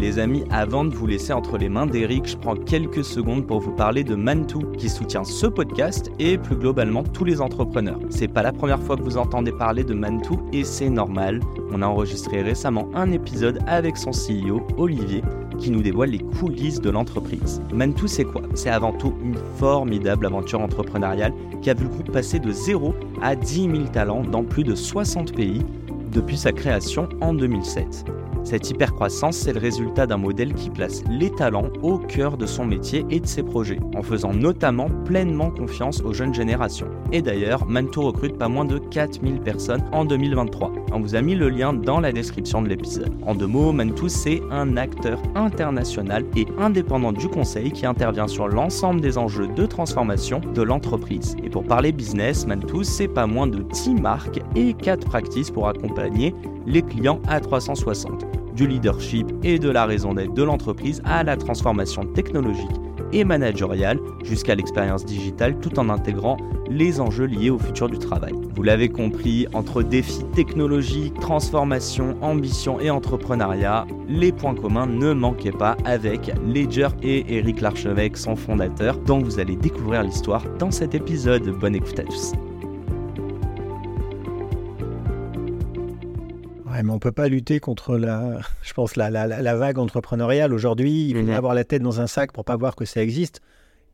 Les amis, avant de vous laisser entre les mains d'Eric, je prends quelques secondes pour vous parler de Mantou, qui soutient ce podcast et plus globalement tous les entrepreneurs. C'est pas la première fois que vous entendez parler de Mantou et c'est normal. On a enregistré récemment un épisode avec son CEO, Olivier, qui nous dévoile les coulisses de l'entreprise. Mantou, c'est quoi? C'est avant tout une formidable aventure entrepreneuriale qui a vu le groupe passer de 0 à 10 000 talents dans plus de 60 pays depuis sa création en 2007. Cette hypercroissance, c'est le résultat d'un modèle qui place les talents au cœur de son métier et de ses projets, en faisant notamment pleinement confiance aux jeunes générations. Et d'ailleurs, Mantou recrute pas moins de 4000 personnes en 2023. On vous a mis le lien dans la description de l'épisode. En deux mots, Mantou, c'est un acteur international et indépendant du conseil qui intervient sur l'ensemble des enjeux de transformation de l'entreprise. Et pour parler business, Mantou, c'est pas moins de 10 marques et 4 practices pour accompagner les clients à 360 du leadership et de la raison d'être de l'entreprise à la transformation technologique et managériale jusqu'à l'expérience digitale tout en intégrant les enjeux liés au futur du travail. Vous l'avez compris, entre défis technologiques, transformation, ambition et entrepreneuriat, les points communs ne manquaient pas avec Ledger et Eric Larchevêque, son fondateur, dont vous allez découvrir l'histoire dans cet épisode. Bonne écoute à tous. Mais on peut pas lutter contre la, je pense, la, la, la vague entrepreneuriale. Aujourd'hui, il faut Mhm. avoir la tête dans un sac pour pas voir que ça existe.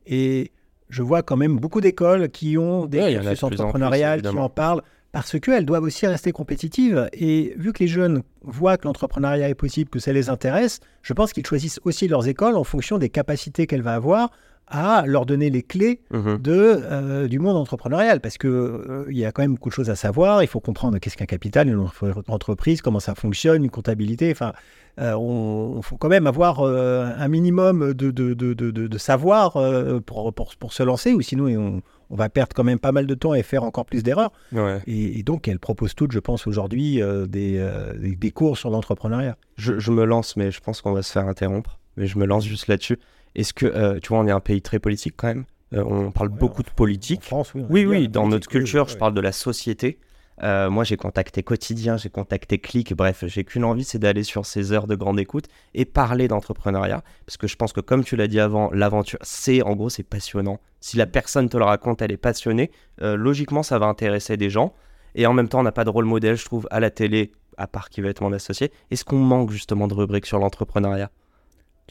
Et je vois quand même beaucoup d'écoles qui ont des Ouais, cursus plus en plus, entrepreneuriales, qui en parlent, parce qu'elles doivent aussi rester compétitives. Et vu que les jeunes voient que l'entrepreneuriat est possible, que ça les intéresse, je pense qu'ils choisissent aussi leurs écoles en fonction des capacités qu'elles vont avoir à leur donner les clés Mhm. de, euh, du monde entrepreneurial parce que euh, y a quand même beaucoup de choses à savoir. Il faut comprendre qu'est-ce qu'un capital, une entre- entreprise, comment ça fonctionne, une comptabilité. Enfin, euh, on, on faut quand même avoir euh, un minimum de, de, de, de, savoir euh, pour, pour, pour se lancer, ou sinon on, on va perdre quand même pas mal de temps et faire encore plus d'erreurs. Ouais. Et, et donc, elle propose toutes, je pense, aujourd'hui des, des, des cours sur l'entrepreneuriat. Je, je me lance, mais je pense qu'on va se faire interrompre. Mais je me lance juste là-dessus. Est-ce que, euh, tu vois, on est un pays très politique quand même. Euh, on parle Ouais, beaucoup de En politique. France, oui. Oui, oui, dans notre culture, je parle de la société. Euh, moi, j'ai contacté Quotidien, j'ai contacté Click, bref, j'ai qu'une envie, c'est d'aller sur ces heures de grande écoute et parler d'entrepreneuriat. Parce que je pense que, comme tu l'as dit avant, l'aventure, c'est, en gros, c'est passionnant. Si la personne te le raconte, elle est passionnée, logiquement, ça va intéresser des gens. Et en même temps, on n'a pas de rôle modèle, je trouve, à la télé, à part qui va être mon associé. Est-ce qu'on manque justement de rubriques sur l'entrepreneuriat?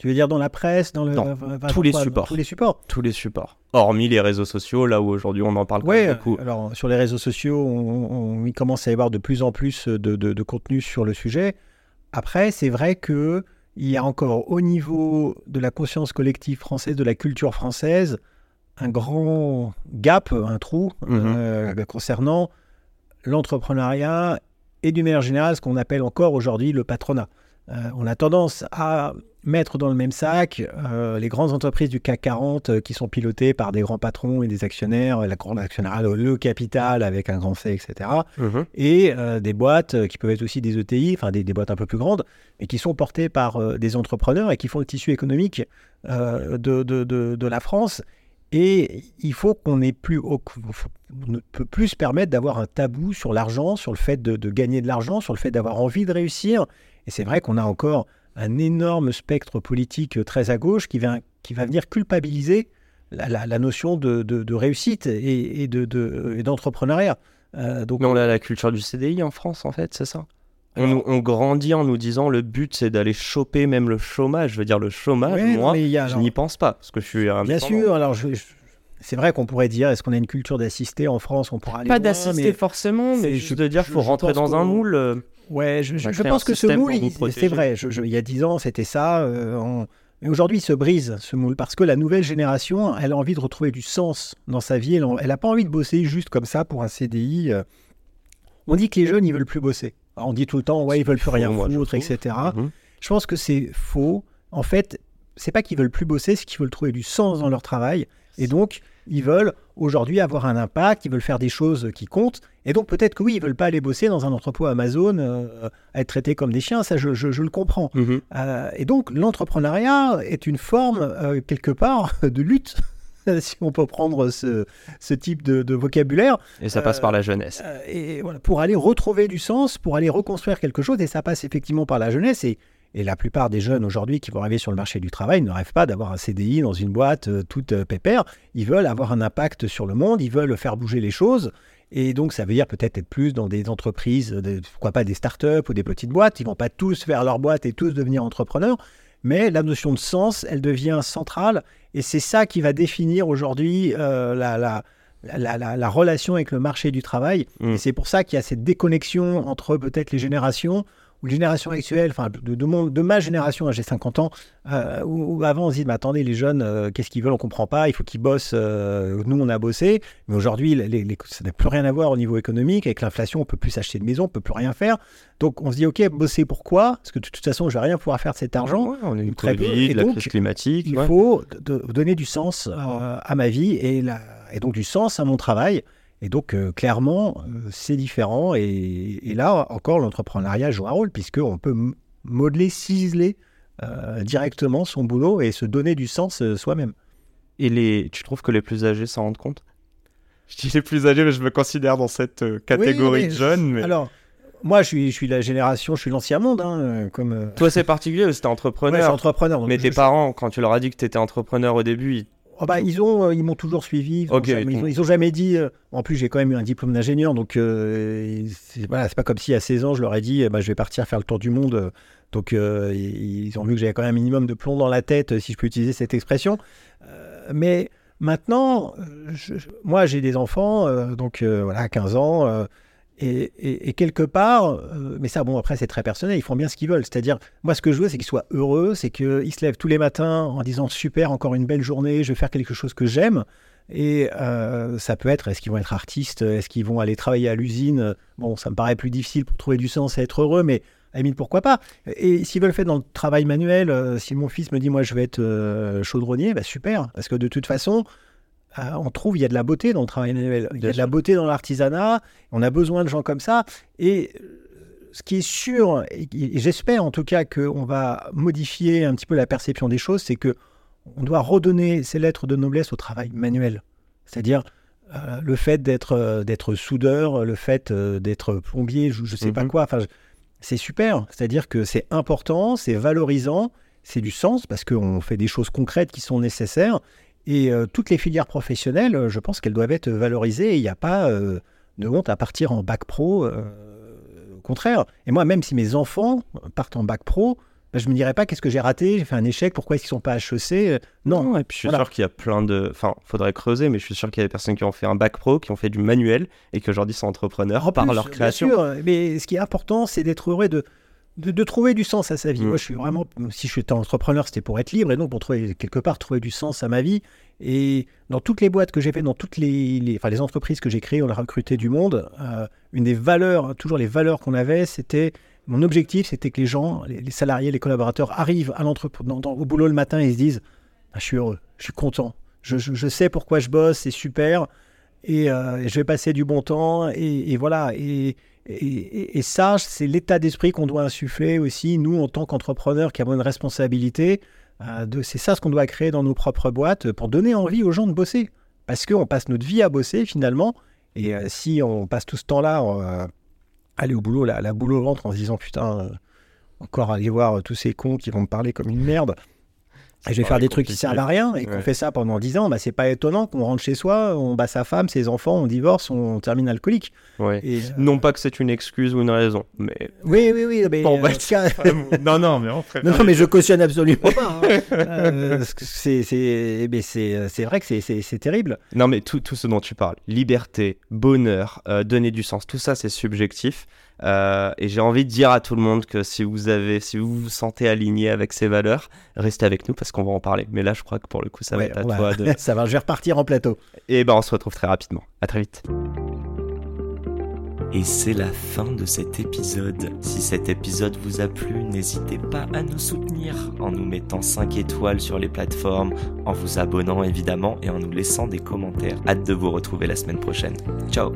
Tu veux dire dans la presse, dans le, Dans enfin, enfin, tous les quoi, supports. Tous les supports. Tous les supports. Hormis les réseaux sociaux, là où aujourd'hui on en parle beaucoup. alors sur les réseaux sociaux, on, on- il commence à y avoir de plus en plus de, de, de contenu sur le sujet. Après, c'est vrai que il y a encore au niveau de la conscience collective française, de la culture française, un grand gap, un trou Mhm. euh, concernant l'entrepreneuriat et d'une manière générale ce qu'on appelle encore aujourd'hui le patronat. Euh, on a tendance à mettre dans le même sac euh, les grandes entreprises du CAC 40 euh, qui sont pilotées par des grands patrons et des actionnaires, la grande actionnariat, le, capital avec un grand C, etc. Mhm. Et euh, des boîtes qui peuvent être aussi des ETI, enfin des, des boîtes un peu plus grandes, mais qui sont portées par des entrepreneurs et qui font le tissu économique de, de, de, de la France. Et il faut qu'on ne peut plus se permettre d'avoir un tabou sur l'argent, sur le fait de, gagner de l'argent, sur le fait d'avoir envie de réussir. Et c'est vrai qu'on a encore un énorme spectre politique euh, très à gauche qui va, qui va venir culpabiliser la, notion de, réussite et, et de- de- et d'entrepreneuriat. Euh, Mais on a la culture du CDI en France, en fait, c'est ça? On, Alors- nous- on grandit en nous disant le but c'est d'aller choper même le chômage. Je veux dire, le chômage, moi, a- je n'y pense pas parce que je suis un Bien sûr, alors je- je- c'est vrai qu'on pourrait dire, est-ce qu'on a une culture d'assister en France On pourra aller Pas d'assister mais- forcément, mais juste je- de dire faut je rentrer dans un moule. euh, Ouais, je, je- pense que ce moule, c'est vrai. je- je- il y a dix ans, c'était ça. euh, on- Mais aujourd'hui, il se brise ce moule parce que la nouvelle génération, elle a envie de retrouver du sens dans sa vie. Elle n'a pas envie de bosser juste comme ça pour un CDI. euh. On dit que les jeunes, ils veulent plus bosser. On dit tout le temps, ouais, ils veulent plus rien Moi, foutre, etc. Mhm. Je pense que c'est faux. En fait, c'est pas qu'ils veulent plus bosser, c'est qu'ils veulent trouver du sens dans leur travail. Et donc, ils veulent aujourd'hui avoir un impact, ils veulent faire des choses qui comptent. Et donc, peut-être que oui, ils veulent pas aller bosser dans un entrepôt Amazon, euh, être traités comme des chiens, ça je, je- le comprends. Mhm. Euh, et donc, l'entrepreneuriat est une forme, euh, quelque part, de lutte, si on peut prendre ce, ce type de, de vocabulaire, Et ça passe Euh, par la jeunesse. euh, et voilà, pour aller retrouver du sens, pour aller reconstruire quelque chose, et ça passe effectivement par la jeunesse. Et, et la plupart des jeunes aujourd'hui qui vont arriver sur le marché du travail ne rêvent pas d'avoir un CDI dans une boîte euh, toute euh, pépère. Ils veulent avoir un impact sur le monde, ils veulent faire bouger les choses. Et donc, ça veut dire peut-être être plus dans des entreprises, euh, des- pourquoi pas des startups ou des petites boîtes. Ils vont pas tous faire leur boîte et tous devenir entrepreneurs. Mais la notion de sens, elle devient centrale. Et c'est ça qui va définir aujourd'hui euh, la, la, la, la- la relation avec le marché du travail. Mm. Et c'est pour ça qu'il y a cette déconnexion entre peut-être les générations, ou les générations actuelles, enfin de, de mon- de ma génération, hein, j'ai 50 ans, euh, où, où avant on se dit, mais attendez, les jeunes, euh, qu'est-ce qu'ils veulent, on comprend pas, il faut qu'ils bossent, euh, nous on a bossé, mais aujourd'hui les- les- ça n'a plus rien à voir au niveau économique, avec l'inflation on peut plus s'acheter de maison, on peut plus rien faire, donc on se dit, ok, bosser pourquoi Parce que de toute façon je vais rien pouvoir faire de cet argent, Ouais, on a eu très la donc, crise climatique. il ouais. faut donner du sens euh, à ma vie et, la- et donc du sens à mon travail. Et donc, euh, clairement, euh, c'est différent. Et, et là, encore, l'entrepreneuriat joue un rôle, puisqu'on peut modeler, ciseler euh, directement son boulot et se donner du sens soi-même. Et les... tu trouves que les plus âgés s'en rendent compte? Je dis les plus âgés, mais je me considère dans cette catégorie Oui, de jeunes. Mais... Alors, moi, je suis, je suis la génération, je suis l'ancien monde, hein, comme. Toi, c'est particulier, que t'es ouais, entrepreneur. entrepreneur. donc mais je- tes parents, quand tu leur as dit que tu étais entrepreneur au début, ils- Oh bah, ils ont, euh, ils m'ont toujours suivi. Ils ont Ok, jamais, ils ont, ils ont jamais dit. euh, en plus, j'ai quand même eu un diplôme d'ingénieur, donc euh, c'est voilà, pas comme si à 16 ans je leur ai dit, ben, je vais partir faire le tour du monde. Donc, euh, ils ont vu que j'avais quand même un minimum de plomb dans la tête, si je peux utiliser cette expression. Mais maintenant, je- moi, j'ai des enfants, donc voilà, 15 ans. Et, quelque part, euh, mais ça, bon, après, c'est très personnel, ils font bien ce qu'ils veulent. C'est-à-dire, moi, ce que je veux, c'est qu'ils soient heureux, c'est qu'ils se lèvent tous les matins en disant super, encore une belle journée, je vais faire quelque chose que j'aime. Et euh, ça peut être, est-ce qu'ils vont être artistes Est-ce qu'ils vont aller travailler à l'usine? Bon, ça me paraît plus difficile pour trouver du sens et être heureux, mais à limite, pourquoi pas? Et s'ils veulent faire dans le travail manuel, euh, si mon fils me dit, moi, je vais être chaudronnier, bah, super. Parce que de toute façon, euh, on trouve, il y a de la beauté dans le travail manuel. Il y a de la beauté dans l'artisanat. On a besoin de gens comme ça. Et euh, ce qui est sûr, et et j'espère en tout cas qu'on va modifier un petit peu la perception des choses, c'est que on doit redonner ces lettres de noblesse au travail manuel. C'est-à-dire euh, le fait d'être d'être soudeur, le fait d'être plombier, je ne sais pas Mhm. quoi. Enfin, c'est super. C'est-à-dire que c'est important, c'est valorisant, c'est du sens parce qu'on fait des choses concrètes qui sont nécessaires. Et euh, toutes les filières professionnelles, euh, je pense qu'elles doivent être valorisées. Il n'y a pas euh, de honte à partir en bac pro. euh, au contraire. Et moi, même si mes enfants partent en bac pro, ben, je me dirais pas qu'est-ce que j'ai raté, j'ai fait un échec, pourquoi est-ce qu'ils sont pas HEC Euh, Non. et puis je suis Voilà. sûr qu'il y a plein de. Enfin, faudrait creuser, mais je suis sûr qu'il y a des personnes qui ont fait un bac pro, qui ont fait du manuel et qui aujourd'hui sont entrepreneurs En par plus, leur bien création. sûr, mais ce qui est important, c'est d'être heureux de, de, de trouver du sens à sa vie. Mm. Moi, je suis vraiment, si je suis entrepreneur, c'était pour être libre et donc pour trouver quelque part trouver du sens à ma vie. Et dans toutes les boîtes que j'ai fait, dans toutes les, les- enfin, les entreprises que j'ai créées, on a recruté du monde. euh, une des valeurs, toujours les valeurs qu'on avait, c'était mon objectif, c'était que les gens, les, les salariés, les collaborateurs arrivent à dans- dans- au boulot le matin et se disent, Ah, je suis heureux, je suis content, je, je- je sais pourquoi je bosse, c'est super. Et euh, je vais passer du bon temps. Et, et voilà. Et, et, et- et ça, c'est l'état d'esprit qu'on doit insuffler aussi, nous, en tant qu'entrepreneurs qui avons une responsabilité. euh, c'est ça ce qu'on doit créer dans nos propres boîtes pour donner envie aux gens de bosser. Parce qu'on passe notre vie à bosser finalement. Et euh, si on passe tout ce temps-là à aller au boulot, la, la boule au ventre en se disant putain, encore aller voir tous ces cons qui vont me parler comme une merde. Et je vais faire des trucs qui servent à rien et qu'on fait ça pendant 10 ans, bah, c'est pas étonnant qu'on rentre chez soi, on bat sa femme, ses enfants, on divorce, on termine alcoolique. Ouais. Et, euh, Non pas que c'est une excuse ou une raison, mais. Oui, oui, oui. Mais, Bon, euh, bah, cas- non, non, mais on non, non, mais je cautionne absolument pas. hein. Euh, parce que c'est, vrai que c'est, terrible. Non, mais tout, tout ce dont tu parles, liberté, bonheur, euh, donner du sens, tout ça c'est subjectif. Euh, et j'ai envie de dire à tout le monde que si vous avez, si vous vous sentez aligné avec ces valeurs, restez avec nous parce qu'on va en parler. Mais là, je crois que pour le coup, ça va être à toi. De... ça va, je vais repartir en plateau. Et ben, on se retrouve très rapidement. À très vite. Et c'est la fin de cet épisode. Si cet épisode vous a plu, n'hésitez pas à nous soutenir en nous mettant 5 étoiles sur les plateformes, en vous abonnant évidemment et en nous laissant des commentaires. Hâte de vous retrouver la semaine prochaine. Ciao